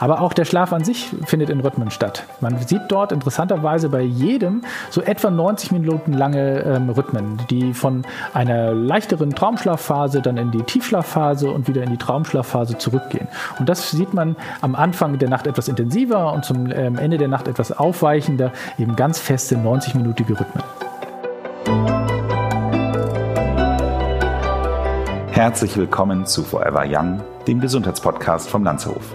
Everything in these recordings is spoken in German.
Aber auch der Schlaf an sich findet in Rhythmen statt. Man sieht dort interessanterweise bei jedem so etwa 90 Minuten lange ähm, Rhythmen, die von einer leichteren Traumschlafphase dann in die Tiefschlafphase und wieder in die Traumschlafphase zurückgehen. Und das sieht man am Anfang der Nacht etwas intensiver und zum ähm, Ende der Nacht etwas aufweichender, eben ganz feste 90-minütige Rhythmen. Herzlich willkommen zu Forever Young, dem Gesundheitspodcast vom Lanzerhof.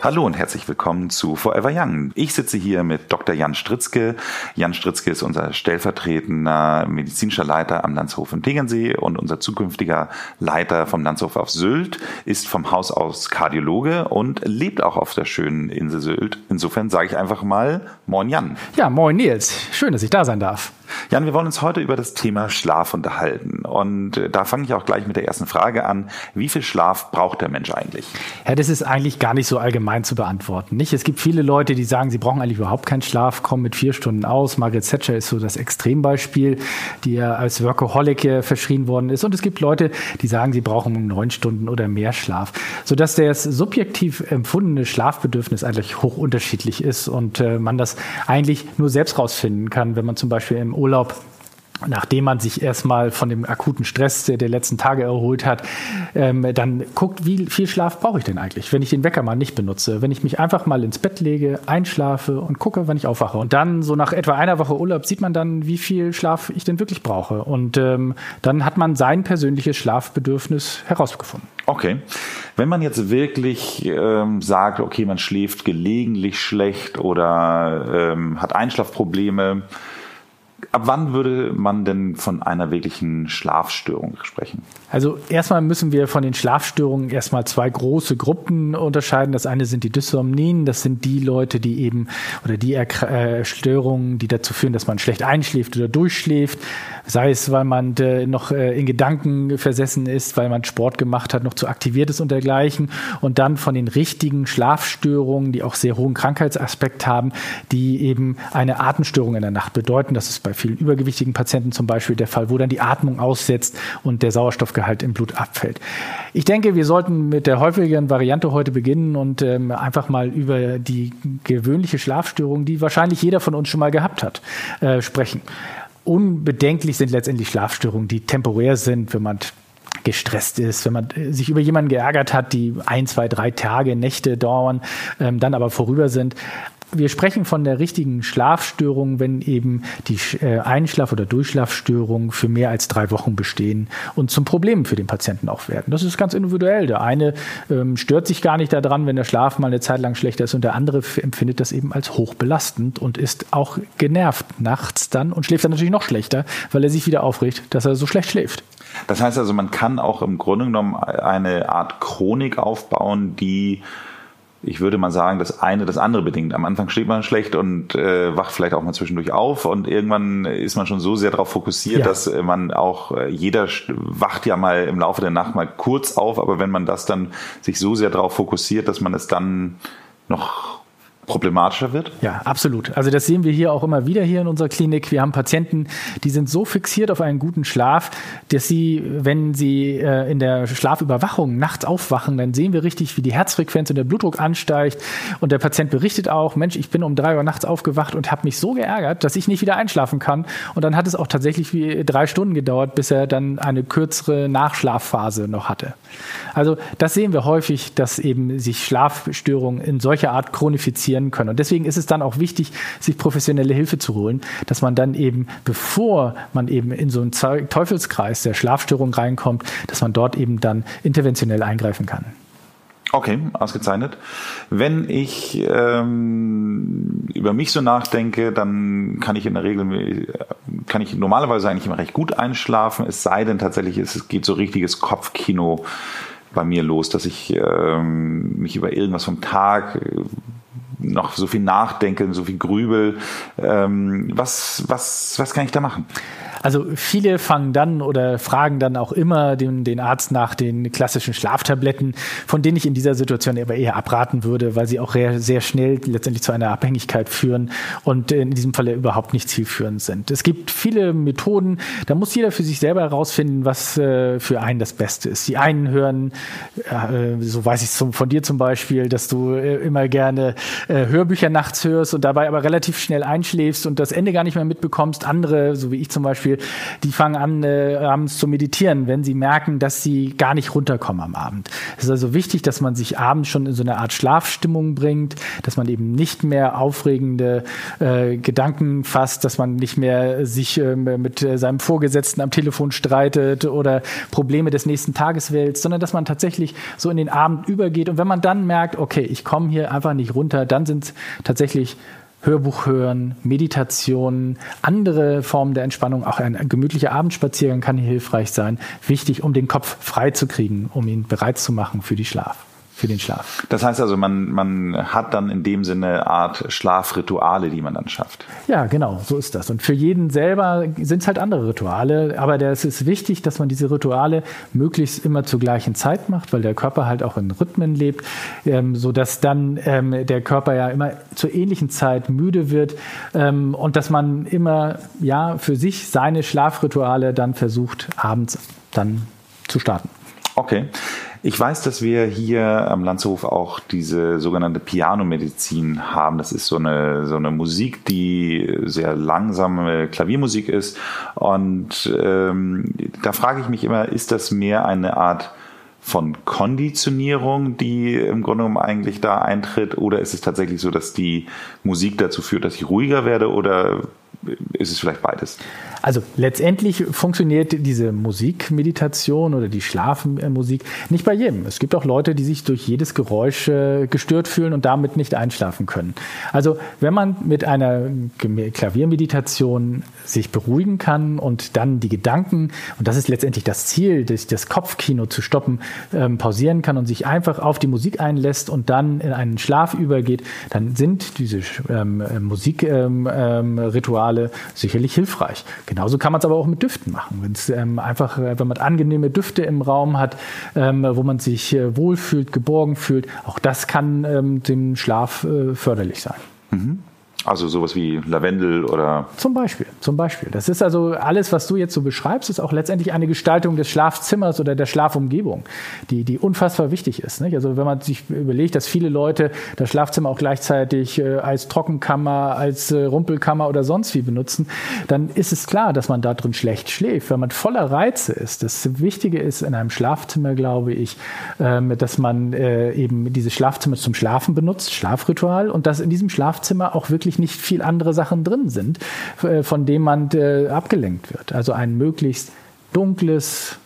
Hallo und herzlich willkommen zu Forever Young. Ich sitze hier mit Dr. Jan Stritzke. Jan Stritzke ist unser stellvertretender medizinischer Leiter am Landshof in Tegernsee und unser zukünftiger Leiter vom Landshof auf Sylt, ist vom Haus aus Kardiologe und lebt auch auf der schönen Insel Sylt. Insofern sage ich einfach mal Moin Jan. Ja, moin Nils. Schön, dass ich da sein darf. Jan, wir wollen uns heute über das Thema Schlaf unterhalten. Und äh, da fange ich auch gleich mit der ersten Frage an. Wie viel Schlaf braucht der Mensch eigentlich? Ja, das ist eigentlich gar nicht so allgemein zu beantworten. Nicht? Es gibt viele Leute, die sagen, sie brauchen eigentlich überhaupt keinen Schlaf, kommen mit vier Stunden aus. Margaret Thatcher ist so das Extrembeispiel, die ja als Workaholic äh, verschrien worden ist. Und es gibt Leute, die sagen, sie brauchen neun Stunden oder mehr Schlaf. Sodass das subjektiv empfundene Schlafbedürfnis eigentlich hoch unterschiedlich ist und äh, man das eigentlich nur selbst rausfinden kann, wenn man zum Beispiel im Urlaub nachdem man sich erstmal von dem akuten Stress der, der letzten Tage erholt hat, ähm, dann guckt, wie viel Schlaf brauche ich denn eigentlich, wenn ich den Wecker mal nicht benutze, wenn ich mich einfach mal ins Bett lege, einschlafe und gucke, wann ich aufwache. Und dann so nach etwa einer Woche Urlaub sieht man dann, wie viel Schlaf ich denn wirklich brauche. Und ähm, dann hat man sein persönliches Schlafbedürfnis herausgefunden. Okay. Wenn man jetzt wirklich ähm, sagt, okay, man schläft gelegentlich schlecht oder ähm, hat Einschlafprobleme, Ab wann würde man denn von einer wirklichen Schlafstörung sprechen? Also erstmal müssen wir von den Schlafstörungen erstmal zwei große Gruppen unterscheiden. Das eine sind die Dysomnien, das sind die Leute, die eben oder die äh, Störungen, die dazu führen, dass man schlecht einschläft oder durchschläft, sei es, weil man äh, noch äh, in Gedanken versessen ist, weil man Sport gemacht hat, noch zu aktiviert ist und dergleichen. Und dann von den richtigen Schlafstörungen, die auch sehr hohen Krankheitsaspekt haben, die eben eine Atemstörung in der Nacht bedeuten. Das ist bei vielen übergewichtigen Patienten zum Beispiel der Fall, wo dann die Atmung aussetzt und der Sauerstoffgehalt im Blut abfällt. Ich denke, wir sollten mit der häufigeren Variante heute beginnen und ähm, einfach mal über die gewöhnliche Schlafstörung, die wahrscheinlich jeder von uns schon mal gehabt hat, äh, sprechen. Unbedenklich sind letztendlich Schlafstörungen, die temporär sind, wenn man gestresst ist, wenn man äh, sich über jemanden geärgert hat, die ein, zwei, drei Tage, Nächte dauern, ähm, dann aber vorüber sind. Wir sprechen von der richtigen Schlafstörung, wenn eben die äh, Einschlaf- oder Durchschlafstörungen für mehr als drei Wochen bestehen und zum Problem für den Patienten auch werden. Das ist ganz individuell. Der eine ähm, stört sich gar nicht daran, wenn der Schlaf mal eine Zeit lang schlechter ist und der andere empfindet das eben als hochbelastend und ist auch genervt nachts dann und schläft dann natürlich noch schlechter, weil er sich wieder aufregt, dass er so schlecht schläft. Das heißt also, man kann auch im Grunde genommen eine Art Chronik aufbauen, die ich würde mal sagen, das eine das andere bedingt. Am Anfang schläft man schlecht und äh, wacht vielleicht auch mal zwischendurch auf und irgendwann ist man schon so sehr darauf fokussiert, ja. dass äh, man auch, äh, jeder wacht ja mal im Laufe der Nacht mal kurz auf, aber wenn man das dann sich so sehr darauf fokussiert, dass man es dann noch problematischer wird? Ja, absolut. Also das sehen wir hier auch immer wieder hier in unserer Klinik. Wir haben Patienten, die sind so fixiert auf einen guten Schlaf, dass sie, wenn sie äh, in der Schlafüberwachung nachts aufwachen, dann sehen wir richtig, wie die Herzfrequenz und der Blutdruck ansteigt. Und der Patient berichtet auch, Mensch, ich bin um drei Uhr nachts aufgewacht und habe mich so geärgert, dass ich nicht wieder einschlafen kann. Und dann hat es auch tatsächlich wie drei Stunden gedauert, bis er dann eine kürzere Nachschlafphase noch hatte. Also das sehen wir häufig, dass eben sich Schlafstörungen in solcher Art chronifizieren reagieren können. Und deswegen ist es dann auch wichtig, sich professionelle Hilfe zu holen, dass man dann eben, bevor man eben in so einen Teufelskreis der Schlafstörung reinkommt, dass man dort eben dann interventionell eingreifen kann. Okay, ausgezeichnet. Wenn ich ähm, über mich so nachdenke, dann kann ich in der Regel, kann ich normalerweise eigentlich immer recht gut einschlafen, es sei denn tatsächlich, es geht so richtiges Kopfkino bei mir los, dass ich ähm, mich über irgendwas vom Tag noch so viel nachdenke, so viel grübel. Ähm, was, was, was kann ich da machen? Also viele fangen dann oder fragen dann auch immer den, den Arzt nach den klassischen Schlaftabletten, von denen ich in dieser Situation aber eher abraten würde, weil sie auch sehr schnell letztendlich zu einer Abhängigkeit führen und in diesem Falle überhaupt nicht zielführend sind. Es gibt viele Methoden, da muss jeder für sich selber herausfinden, was äh, für einen das Beste ist. Die einen hören, äh, so weiß ich es von dir zum Beispiel, dass du äh, immer gerne Hörbücher nachts hörst und dabei aber relativ schnell einschläfst und das Ende gar nicht mehr mitbekommst. Andere, so wie ich zum Beispiel, die fangen an, äh, abends zu meditieren, wenn sie merken, dass sie gar nicht runterkommen am Abend. Es ist also wichtig, dass man sich abends schon in so eine Art Schlafstimmung bringt, dass man eben nicht mehr aufregende äh, Gedanken fasst, dass man nicht mehr sich äh, mit seinem Vorgesetzten am Telefon streitet oder Probleme des nächsten Tages wälzt, sondern dass man tatsächlich so in den Abend übergeht. Und wenn man dann merkt, okay, ich komme hier einfach nicht runter, dann sind tatsächlich Hörbuch hören, Meditation, andere Formen der Entspannung, auch ein gemütlicher Abendspaziergang kann hilfreich sein. Wichtig, um den Kopf frei zu kriegen, um ihn bereit zu machen für die Schlaf für den Schlaf. Das heißt also, man, man hat dann in dem Sinne eine Art Schlafrituale, die man dann schafft. Ja, genau, so ist das. Und für jeden selber sind es halt andere Rituale, aber es ist wichtig, dass man diese Rituale möglichst immer zur gleichen Zeit macht, weil der Körper halt auch in Rhythmen lebt, ähm, sodass dann ähm, der Körper ja immer zur ähnlichen Zeit müde wird ähm, und dass man immer ja für sich seine Schlafrituale dann versucht, abends dann zu starten. Okay. Ich weiß, dass wir hier am Landshof auch diese sogenannte Pianomedizin haben. Das ist so eine, so eine Musik, die sehr langsame Klaviermusik ist. Und ähm, da frage ich mich immer, ist das mehr eine Art von Konditionierung, die im Grunde genommen eigentlich da eintritt? Oder ist es tatsächlich so, dass die Musik dazu führt, dass ich ruhiger werde? Oder ist es vielleicht beides? Also letztendlich funktioniert diese Musikmeditation oder die Schlafmusik nicht bei jedem. Es gibt auch Leute, die sich durch jedes Geräusch äh, gestört fühlen und damit nicht einschlafen können. Also wenn man mit einer Klaviermeditation sich beruhigen kann und dann die Gedanken, und das ist letztendlich das Ziel, das, Kopfkino zu stoppen, ähm, pausieren kann und sich einfach auf die Musik einlässt und dann in einen Schlaf übergeht, dann sind diese ähm, Musikrituale ähm, ähm sicherlich hilfreich. Genauso kann man es aber auch mit Düften machen. Wenn es ähm, einfach, äh, wenn man angenehme Düfte im Raum hat, ähm, wo man sich äh, wohlfühlt, geborgen fühlt, auch das kann ähm, dem Schlaf äh, förderlich sein. Mhm. Also sowas wie Lavendel oder. Zum Beispiel, zum Beispiel. Das ist also alles, was du jetzt so beschreibst, ist auch letztendlich eine Gestaltung des Schlafzimmers oder der Schlafumgebung, die, die unfassbar wichtig ist. Nicht? Also wenn man sich überlegt, dass viele Leute das Schlafzimmer auch gleichzeitig äh, als Trockenkammer, als äh, Rumpelkammer oder sonst wie benutzen, dann ist es klar, dass man da drin schlecht schläft, wenn man voller Reize ist. Das Wichtige ist in einem Schlafzimmer, glaube ich, ähm, dass man äh, eben dieses Schlafzimmer zum Schlafen benutzt, Schlafritual, und dass in diesem Schlafzimmer auch wirklich nicht viel andere Sachen drin sind, äh, von denen man äh, abgelenkt wird. Also ein möglichst dunkles,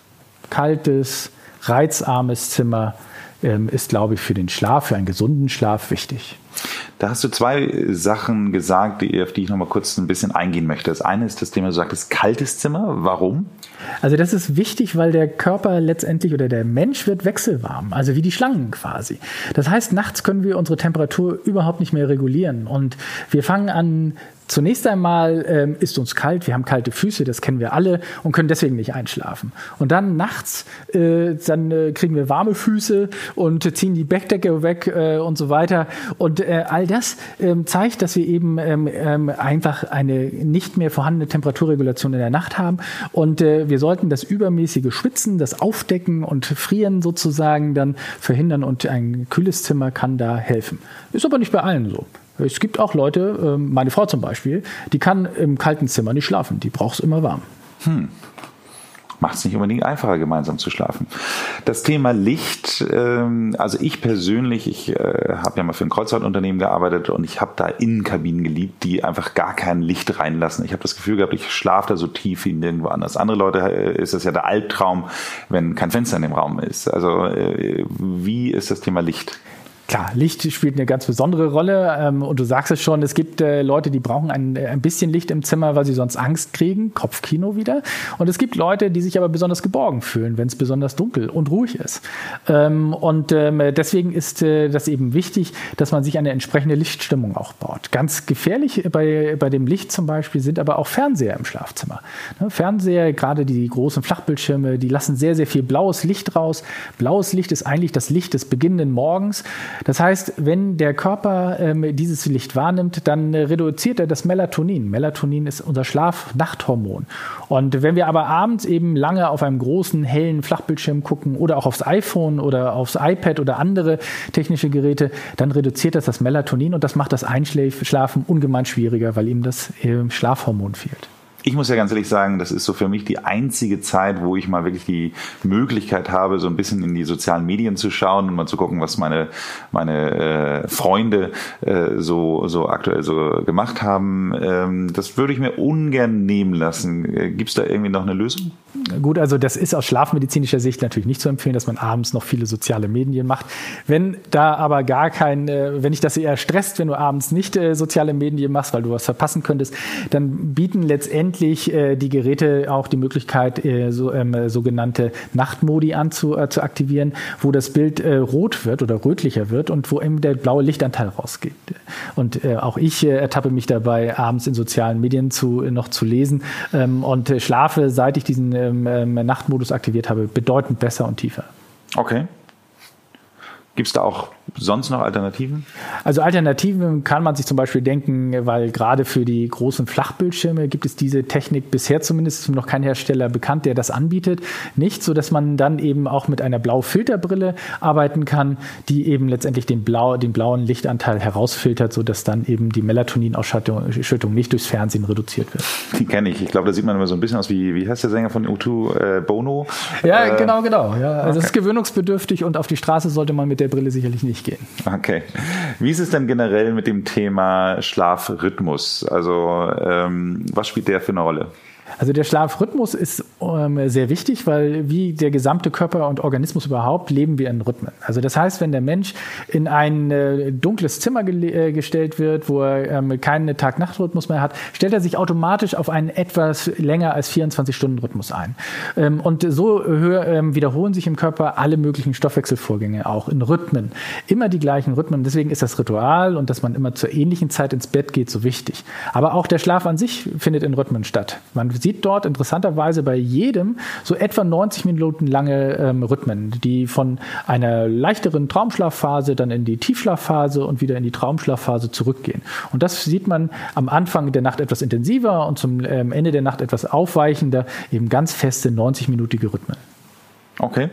kaltes, reizarmes Zimmer ähm, ist, glaube ich, für den Schlaf, für einen gesunden Schlaf wichtig. Da hast du zwei Sachen gesagt, auf die ich noch mal kurz ein bisschen eingehen möchte. Das eine ist das Thema, du sagtest kaltes Zimmer. Warum? Also das ist wichtig, weil der Körper letztendlich oder der Mensch wird wechselwarm, also wie die Schlangen quasi. Das heißt, nachts können wir unsere Temperatur überhaupt nicht mehr regulieren und wir fangen an Zunächst einmal ähm, ist uns kalt, wir haben kalte Füße, das kennen wir alle und können deswegen nicht einschlafen. Und dann nachts, äh, dann äh, kriegen wir warme Füße und ziehen die Bettdecke weg äh, und so weiter. Und äh, all das ähm, zeigt, dass wir eben ähm, ähm, einfach eine nicht mehr vorhandene Temperaturregulation in der Nacht haben. Und äh, wir sollten das übermäßige Schwitzen, das Aufdecken und Frieren sozusagen dann verhindern und ein kühles Zimmer kann da helfen. Ist aber nicht bei allen so. Es gibt auch Leute, ähm, meine Frau zum Beispiel, die kann im kalten Zimmer nicht schlafen. Die braucht es immer warm. Hm. Macht es nicht unbedingt einfacher, gemeinsam zu schlafen. Das Thema Licht, ähm, also ich persönlich, ich äh, habe ja mal für ein Kreuzfahrtunternehmen gearbeitet und ich habe da Innenkabinen geliebt, die einfach gar kein Licht reinlassen. Ich habe das Gefühl gehabt, ich schlafe da so tief wie nirgendwo anders. Andere Leute äh, ist das ja der Albtraum, wenn kein Fenster in dem Raum ist. Also wie ist das Thema Licht? Klar, Licht spielt eine ganz besondere Rolle ähm, und du sagst es schon, es gibt äh, Leute, die brauchen ein, ein bisschen Licht im Zimmer, weil sie sonst Angst kriegen, Kopfkino wieder. Und es gibt Leute, die sich aber besonders geborgen fühlen, wenn es besonders dunkel und ruhig ist. Ähm, und ähm, deswegen ist äh, das eben wichtig, dass man sich eine entsprechende Lichtstimmung auch baut. Ganz gefährlich bei, bei dem Licht zum Beispiel sind aber auch Fernseher im Schlafzimmer. Ne, Fernseher, gerade die großen Flachbildschirme, die lassen sehr, sehr viel blaues Licht raus. Blaues Licht ist eigentlich das Licht des beginnenden Morgens. Das heißt, wenn der Körper ähm, dieses Licht wahrnimmt, dann äh, reduziert er das Melatonin. Melatonin ist unser Schlaf-Nachthormon. Und wenn wir aber abends eben lange auf einem großen, hellen Flachbildschirm gucken oder auch aufs iPhone oder aufs iPad oder andere technische Geräte, dann reduziert das das Melatonin und das macht das Einschlafen ungemein schwieriger, weil ihm das äh, Schlafhormon fehlt ich muss ja ganz ehrlich sagen, das ist so für mich die einzige Zeit, wo ich mal wirklich die Möglichkeit habe, so ein bisschen in die sozialen Medien zu schauen und mal zu gucken, was meine, meine äh, Freunde äh, so, so aktuell so gemacht haben. Ähm, das würde ich mir ungern nehmen lassen. Äh, Gibt es da irgendwie noch eine Lösung? Gut, also das ist aus schlafmedizinischer Sicht natürlich nicht zu empfehlen, dass man abends noch viele soziale Medien macht. Wenn da aber gar kein, äh, wenn dich das eher stresst, wenn du abends nicht äh, soziale Medien machst, weil du was verpassen könntest, dann bieten letztendlich letztendlich äh, die Geräte auch die Möglichkeit, äh, so, ähm, sogenannte Nachtmodi anzu, äh, zu aktivieren, wo das Bild äh, rot wird oder rötlicher wird und wo eben der blaue Lichtanteil rausgeht. Und äh, auch ich äh, ertappe mich dabei, abends in sozialen Medien zu, noch zu lesen ähm, und schlafe, seit ich diesen ähm, ähm, Nachtmodus aktiviert habe, bedeutend besser und tiefer. Okay. Gibt es da auch sonst noch Alternativen? Also Alternativen kann man sich zum Beispiel denken, weil gerade für die großen Flachbildschirme gibt es diese Technik bisher zumindest noch kein Hersteller bekannt, der das anbietet. Nicht so, dass man dann eben auch mit einer Blaufilterbrille arbeiten kann, die eben letztendlich den, Blau, den blauen Lichtanteil herausfiltert, sodass dann eben die Melatoninausschüttung nicht durchs Fernsehen reduziert wird. Die kenne ich. Ich glaube, da sieht man immer so ein bisschen aus wie, wie heißt der Sänger von U2, äh, Bono? Ja, äh, genau, genau. Ja, also okay. es ist gewöhnungsbedürftig und auf die Straße sollte man mit der Brille sicherlich nicht gehen. Okay. Wie ist es denn generell mit dem Thema Schlafrhythmus? Also ähm, was spielt der für eine Rolle? Also der Schlafrhythmus ist ähm, sehr wichtig, weil wie der gesamte Körper und Organismus überhaupt leben wir in Rhythmen. Also das heißt, wenn der Mensch in ein äh, dunkles Zimmer ge äh, gestellt wird, wo er ähm, keinen Tag-Nacht-Rhythmus mehr hat, stellt er sich automatisch auf einen etwas länger als 24-Stunden-Rhythmus ein. Ähm, und so höher, ähm, wiederholen sich im Körper alle möglichen Stoffwechselvorgänge auch in Rhythmen. Immer die gleichen Rhythmen. Deswegen ist das Ritual und dass man immer zur ähnlichen Zeit ins Bett geht so wichtig. Aber auch der Schlaf an sich findet in Rhythmen statt. Man sieht dort interessanterweise bei jedem so etwa 90 Minuten lange ähm, Rhythmen, die von einer leichteren Traumschlafphase dann in die Tiefschlafphase und wieder in die Traumschlafphase zurückgehen. Und das sieht man am Anfang der Nacht etwas intensiver und zum ähm, Ende der Nacht etwas aufweichender, eben ganz feste 90-minütige Rhythmen. Okay.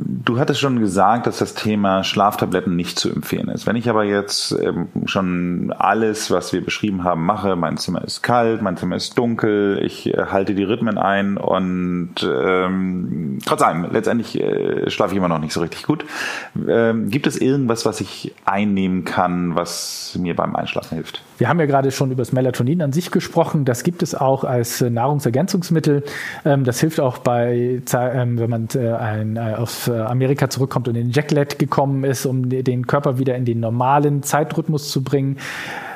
Du hattest schon gesagt, dass das Thema Schlaftabletten nicht zu empfehlen ist. Wenn ich aber jetzt ähm, schon alles, was wir beschrieben haben, mache, mein Zimmer ist kalt, mein Zimmer ist dunkel, ich äh, halte die Rhythmen ein und ähm, trotz allem, letztendlich äh, schlafe ich immer noch nicht so richtig gut. Ähm, gibt es irgendwas, was ich einnehmen kann, was mir beim Einschlafen hilft? Wir haben ja gerade schon über das Melatonin an sich gesprochen. Das gibt es auch als äh, Nahrungsergänzungsmittel. Ähm, das hilft auch bei, ähm, wenn man äh, ein, aus äh, Amerika zurückkommt und in Jacklet gekommen ist, um den Körper wieder in den normalen Zeitrhythmus zu bringen.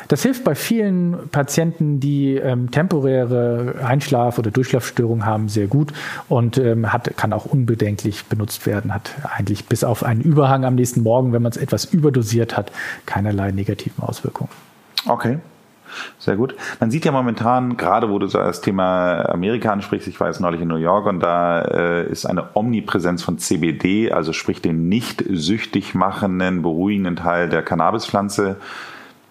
Das hilft bei vielen Patienten, die ähm, temporäre Einschlaf- oder Durchschlafstörungen haben, sehr gut und ähm, hat, kann auch unbedenklich benutzt werden. Hat eigentlich bis auf einen Überhang am nächsten Morgen, wenn man es etwas überdosiert hat, keinerlei negativen Auswirkungen. Okay. Sehr gut. Man sieht ja momentan, gerade wo du das Thema Amerika ansprichst, ich war jetzt neulich in New York und da äh, ist eine Omnipräsenz von CBD, also sprich den nicht süchtig machenden, beruhigenden Teil der Cannabispflanze.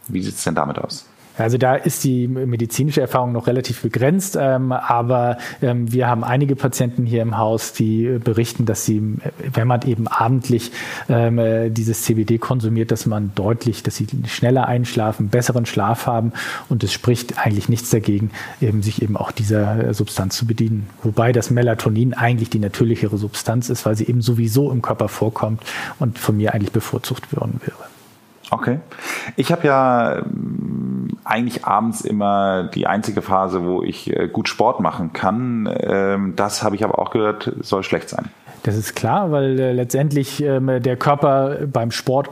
Wie sieht es denn damit aus? Also da ist die medizinische Erfahrung noch relativ begrenzt, ähm, aber ähm, wir haben einige Patienten hier im Haus, die berichten, dass sie, wenn man eben abendlich ähm, äh, dieses CBD konsumiert, dass man deutlich, dass sie schneller einschlafen, besseren Schlaf haben und es spricht eigentlich nichts dagegen, eben sich eben auch dieser äh, Substanz zu bedienen. Wobei das Melatonin eigentlich die natürlichere Substanz ist, weil sie eben sowieso im Körper vorkommt und von mir eigentlich bevorzugt worden wäre. Okay. Ich habe ja eigentlich abends immer die einzige Phase, wo ich äh, gut Sport machen kann. Ähm, das habe ich aber auch gehört, soll schlecht sein. Das ist klar, weil äh, letztendlich ähm, der Körper beim Sport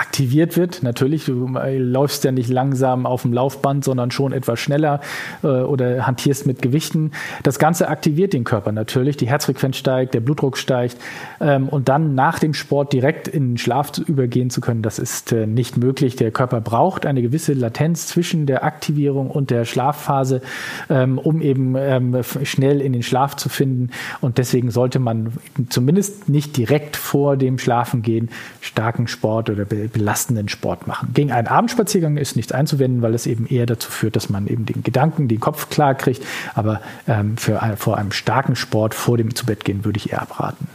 aktiviert wird. Natürlich, du läufst ja nicht langsam auf dem Laufband, sondern schon etwas schneller äh, oder hantierst mit Gewichten. Das Ganze aktiviert den Körper natürlich. Die Herzfrequenz steigt, der Blutdruck steigt. Ähm, und dann nach dem Sport direkt in den Schlaf übergehen zu können, das ist äh, nicht möglich. Der Körper braucht eine gewisse Latenz zwischen der Aktivierung und der Schlafphase, ähm, um eben ähm, schnell in den Schlaf zu finden. Und deswegen sollte man zumindest nicht direkt vor dem Schlafengehen starken Sport oder belastenden Sport machen. Gegen einen Abendspaziergang ist nichts einzuwenden, weil es eben eher dazu führt, dass man eben den Gedanken, den Kopf klar kriegt. Aber ähm, für, vor einem starken Sport vor dem Zubettgehen würde ich eher abraten.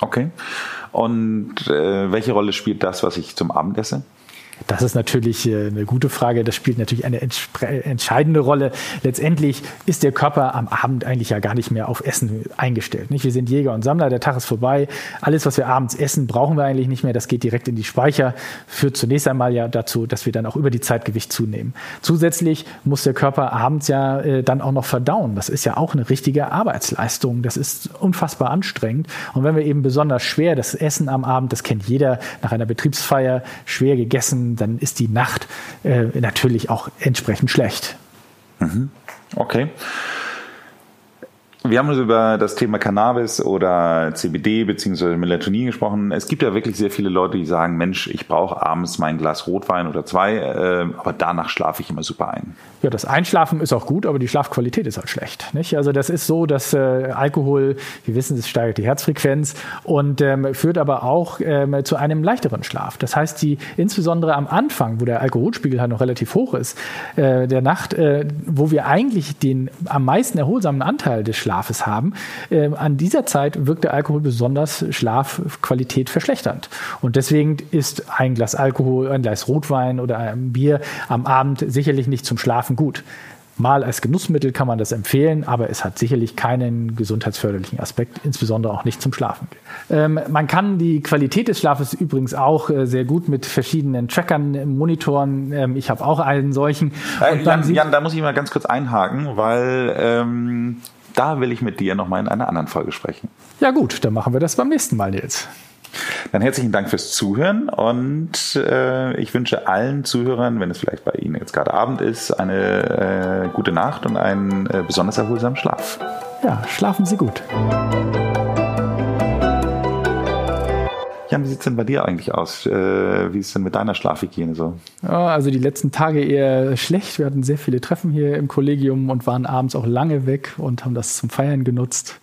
Okay. Und äh, welche Rolle spielt das, was ich zum Abend esse? Das ist natürlich äh, eine gute Frage. Das spielt natürlich eine entscheidende Rolle. Letztendlich ist der Körper am Abend eigentlich ja gar nicht mehr auf Essen eingestellt. Wir sind Jäger und Sammler, der Tag ist vorbei. Alles, was wir abends essen, brauchen wir eigentlich nicht mehr. Das geht direkt in die Speicher. Führt zunächst einmal ja dazu, dass wir dann auch über die Zeit Gewicht zunehmen. Zusätzlich muss der Körper abends ja äh, dann auch noch verdauen. Das ist ja auch eine richtige Arbeitsleistung. Das ist unfassbar anstrengend. Und wenn wir eben besonders schwer das Essen am Abend, das kennt jeder nach einer Betriebsfeier, schwer gegessen, dann ist die Nacht äh, natürlich auch entsprechend schlecht. Mhm. Okay. Wir haben uns über das Thema Cannabis oder CBD bzw. Melatonin gesprochen. Es gibt ja wirklich sehr viele Leute, die sagen, Mensch, ich brauche abends mein Glas Rotwein oder zwei, äh, aber danach schlafe ich immer super ein. Ja, das Einschlafen ist auch gut, aber die Schlafqualität ist halt schlecht. Nicht? Also das ist so, dass äh, Alkohol, wir wissen, es steigert die Herzfrequenz und ähm, führt aber auch ähm, zu einem leichteren Schlaf. Das heißt, die insbesondere am Anfang, wo der Alkoholspiegel halt noch relativ hoch ist, äh, der Nacht, äh, wo wir eigentlich den am meisten erholsamen Anteil des Schlafes haben, äh, an dieser Zeit wirkt der Alkohol besonders Schlafqualität verschlechternd. Und deswegen ist ein Glas Alkohol, ein Glas Rotwein oder ein Bier am Abend sicherlich nicht zum Schlafen Schlafen gut. Mal als Genussmittel kann man das empfehlen, aber es hat sicherlich keinen gesundheitsförderlichen Aspekt, insbesondere auch nicht zum Schlafen. Ähm, man kann die Qualität des Schlafes übrigens auch äh, sehr gut mit verschiedenen Trackern monitoren. Ähm, ich habe auch einen solchen. Äh, Jan, Jan, da muss ich mal ganz kurz einhaken, weil ähm, da will ich mit dir nochmal in einer anderen Folge sprechen. Ja gut, dann machen wir das beim nächsten Mal, Nils. Dann herzlichen Dank fürs Zuhören und äh, ich wünsche allen Zuhörern, wenn es vielleicht bei Ihnen jetzt gerade Abend ist, eine äh, gute Nacht und einen äh, besonders erholsamen Schlaf. Ja, schlafen Sie gut. Jan, wie sieht es denn bei dir eigentlich aus? Äh, wie ist es denn mit deiner Schlafhygiene so? Ja, also die letzten Tage eher schlecht. Wir hatten sehr viele Treffen hier im Kollegium und waren abends auch lange weg und haben das zum Feiern genutzt.